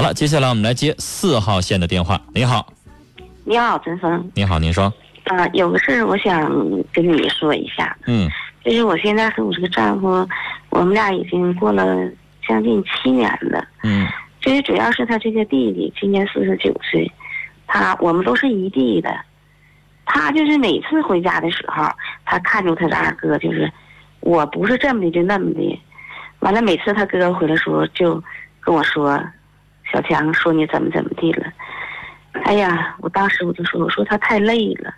好了，接下来我们来接四号线的电话。你好，你好，陈峰。你好，您说。啊，有个事儿我想跟你说一下。嗯。就是我现在和我这个丈夫，我们俩已经过了将近七年了。嗯。就是主要是他这个弟弟今年四十九岁，他我们都是一地的，他就是每次回家的时候，他看着他的二哥，就是我不是这么的就那么的，完了每次他哥哥回来时候就跟我说。小强说：“你怎么怎么地了？”哎呀，我当时我就说：“我说他太累了。”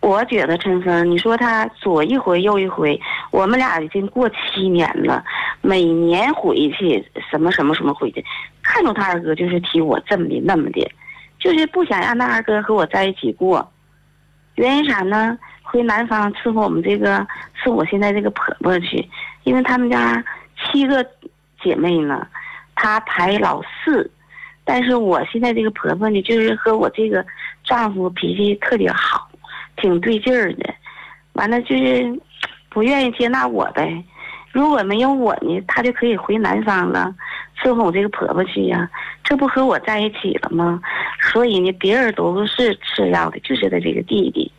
我觉得陈峰，你说他左一回右一回，我们俩已经过七年了，每年回去什么什么什么回去，看着他二哥就是提我这么的那么的，就是不想让他二哥和我在一起过。原因啥呢？回南方伺候我们这个伺候我现在这个婆婆去，因为他们家七个姐妹呢。她排老四，但是我现在这个婆婆呢，就是和我这个丈夫脾气特别好，挺对劲儿的。完了就是不愿意接纳我呗。如果没有我呢，她就可以回南方了，伺候我这个婆婆去呀。这不和我在一起了吗？所以呢，别人都是次要的，就是他这个弟弟。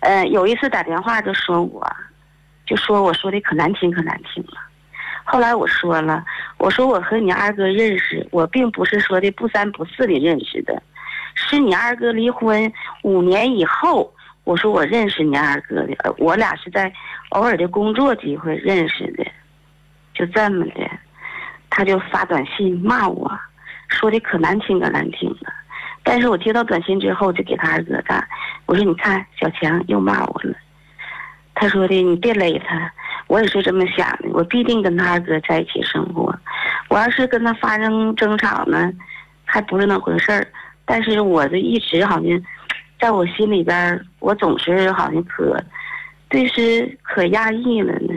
呃，有一次打电话就说我，就说我说的可难听可难听了。后来我说了，我说我和你二哥认识，我并不是说的不三不四的认识的，是你二哥离婚五年以后，我说我认识你二哥的，我俩是在偶尔的工作机会认识的，就这么的，他就发短信骂我，说的可难听可难听了，但是我接到短信之后就给他二哥打，我说你看小强又骂我了，他说的你别勒他。我也是这么想的，我必定跟他二哥在一起生活。我要是跟他发生争吵呢，还不是那回事儿。但是我这一直好像，在我心里边，我总是好像可，对是可压抑了呢。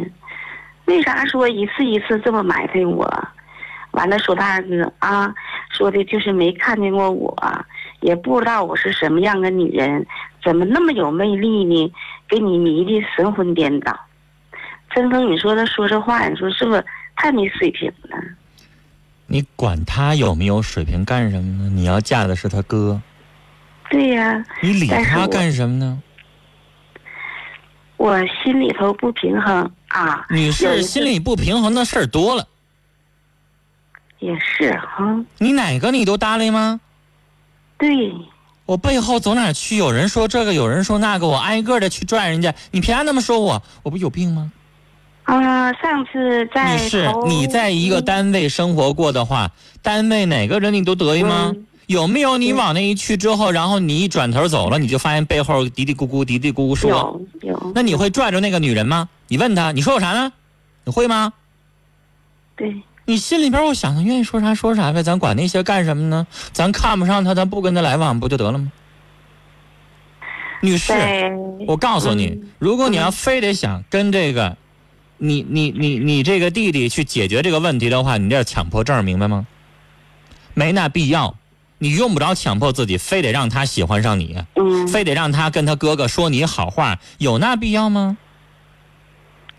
为啥说一次一次这么埋汰我？完了说他二哥啊，说的就是没看见过我，也不知道我是什么样的女人，怎么那么有魅力呢？给你迷的神魂颠倒。真峰，你说他说这话，你说是不是太没水平了？你管他有没有水平干什么呢？你要嫁的是他哥。对呀。你理他干什么呢？我心里头不平衡啊。女士心里不平衡的事儿多了。也是哈。你哪个你都搭理吗？对。我背后走哪去？有人说这个，有人说那个，我挨个的去拽人家。你凭啥那么说我？我不有病吗？啊，上次在女士，你在一个单位生活过的话，单位哪个人你都得意吗？有没有你往那一去之后，然后你一转头走了，你就发现背后嘀嘀咕咕、嘀嘀咕咕说？有有。那你会拽着那个女人吗？你问她，你说我啥呢？你会吗？对。你心里边我想，他愿意说啥说啥呗，咱管那些干什么呢？咱看不上他，咱不跟他来往不就得了吗？女士，我告诉你，如果你要非得想跟这个。你你你你这个弟弟去解决这个问题的话，你这强迫症明白吗？没那必要，你用不着强迫自己，非得让他喜欢上你，嗯，非得让他跟他哥哥说你好话，有那必要吗？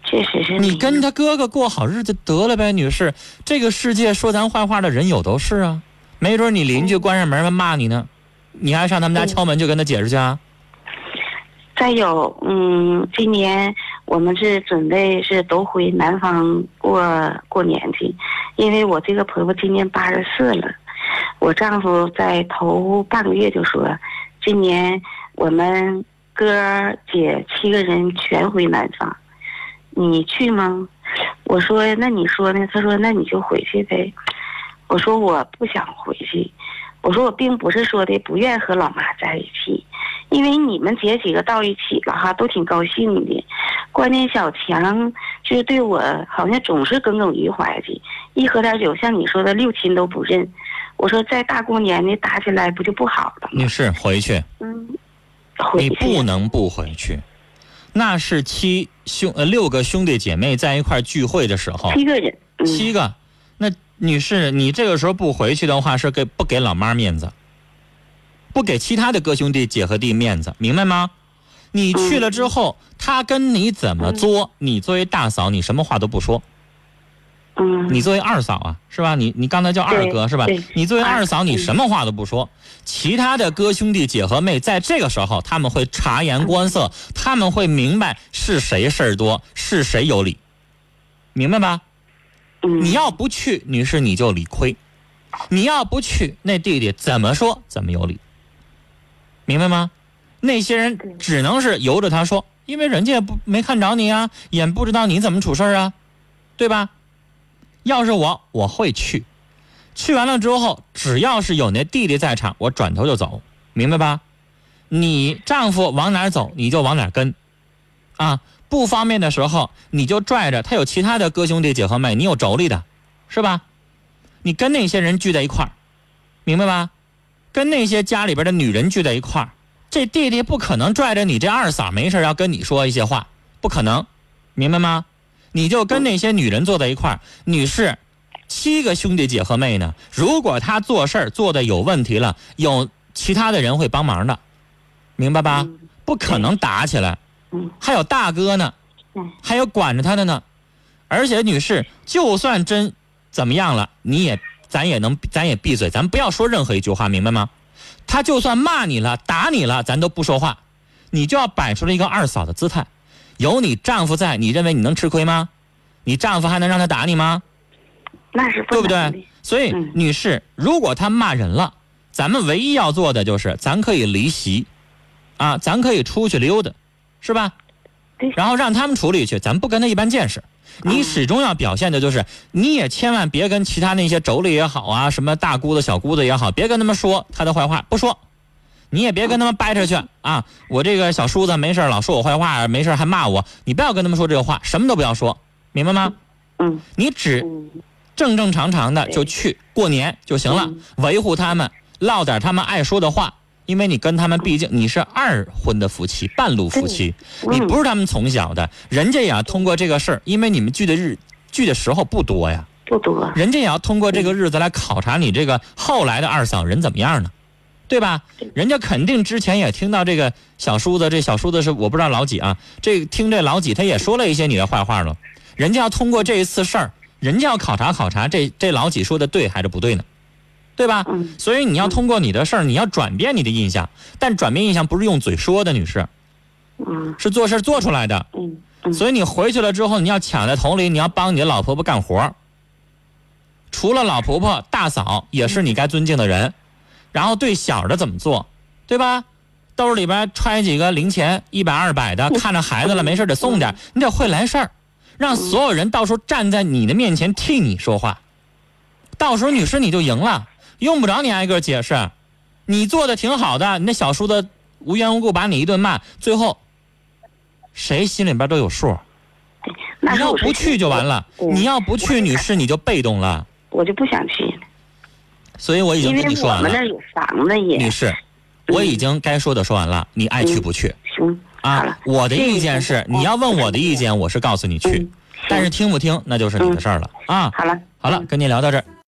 确实是。你跟他哥哥过好日子得了呗，女士。这个世界说咱坏话的人有都是啊，没准你邻居关上门骂你呢，你还上他们家敲门就跟他解释去啊？再有，嗯，今年。我们是准备是都回南方过过年去，因为我这个婆婆今年八十四了，我丈夫在头半个月就说，今年我们哥姐七个人全回南方，你去吗？我说那你说呢？他说那你就回去呗。我说我不想回去，我说我并不是说的不愿和老妈在一起。因为你们姐几个到一起了哈，都挺高兴的。关键小强就是对我好像总是耿耿于怀的，一喝点酒，像你说的六亲都不认。我说在大过年的打起来不就不好了吗？女士，回去。嗯，回去。你不能不回去，那是七兄呃六个兄弟姐妹在一块聚会的时候。七个人。七个，那女士，你这个时候不回去的话，是给不给老妈面子？不给其他的哥兄弟姐和弟面子，明白吗？你去了之后，他跟你怎么作，你作为大嫂，你什么话都不说。嗯。你作为二嫂啊，是吧？你你刚才叫二哥是吧？你作为二嫂，你什么话都不说，其他的哥兄弟姐和妹在这个时候他们会察言观色，他们会明白是谁事儿多，是谁有理，明白吧？嗯。你要不去，女士你就理亏；你要不去，那弟弟怎么说怎么有理，明白吗？那些人只能是由着他说。因为人家也不没看着你啊，也不知道你怎么处事啊，对吧？要是我，我会去，去完了之后，只要是有那弟弟在场，我转头就走，明白吧？你丈夫往哪走，你就往哪跟，啊，不方便的时候，你就拽着他有其他的哥兄弟姐和妹，你有妯娌的，是吧？你跟那些人聚在一块儿，明白吧？跟那些家里边的女人聚在一块儿。这弟弟不可能拽着你这二嫂没事要跟你说一些话，不可能，明白吗？你就跟那些女人坐在一块儿，女士，七个兄弟姐和妹呢。如果他做事儿做的有问题了，有其他的人会帮忙的，明白吧？不可能打起来。还有大哥呢，还有管着他的呢。而且女士，就算真怎么样了，你也咱也能咱也闭嘴，咱不要说任何一句话，明白吗？他就算骂你了、打你了，咱都不说话，你就要摆出了一个二嫂的姿态。有你丈夫在，你认为你能吃亏吗？你丈夫还能让他打你吗？那是对不对？所以，女士，如果他骂人了，咱们唯一要做的就是，咱可以离席，啊，咱可以出去溜达，是吧？然后让他们处理去，咱不跟他一般见识。你始终要表现的就是，你也千万别跟其他那些妯娌也好啊，什么大姑子、小姑子也好，别跟他们说他的坏话，不说。你也别跟他们掰扯去啊！我这个小叔子没事老说我坏话，没事还骂我，你不要跟他们说这个话，什么都不要说，明白吗？嗯。你只正正常常的就去过年就行了，维护他们，唠点他们爱说的话。因为你跟他们毕竟你是二婚的夫妻，半路夫妻，你不是他们从小的，人家也要通过这个事儿，因为你们聚的日聚的时候不多呀，不多，人家也要通过这个日子来考察你这个后来的二嫂人怎么样呢，对吧？人家肯定之前也听到这个小叔子，这小叔子是我不知道老几啊，这听这老几他也说了一些你的坏话了，人家要通过这一次事儿，人家要考察考察这这老几说的对还是不对呢？对吧？所以你要通过你的事儿，你要转变你的印象，但转变印象不是用嘴说的，女士，是做事做出来的。所以你回去了之后，你要抢在头里，你要帮你的老婆婆干活除了老婆婆，大嫂也是你该尊敬的人。然后对小的怎么做，对吧？兜里边揣几个零钱，一百二百的，看着孩子了，没事得送点，你得会来事儿，让所有人到时候站在你的面前替你说话，到时候女士你就赢了。用不着你挨个解释，你做的挺好的，你那小叔子无缘无故把你一顿骂，最后谁心里边都有数。你要不去就完了，你要不去，女士你就被动了。我就不想去。所以我已经跟你说完了。我们那有房子也。女士，我已经该说的说完了，你爱去不去？行。啊，我的意见是，你要问我的意见，我是告诉你去，但是听不听那就是你的事儿了啊。好了，好了，跟您聊到这儿。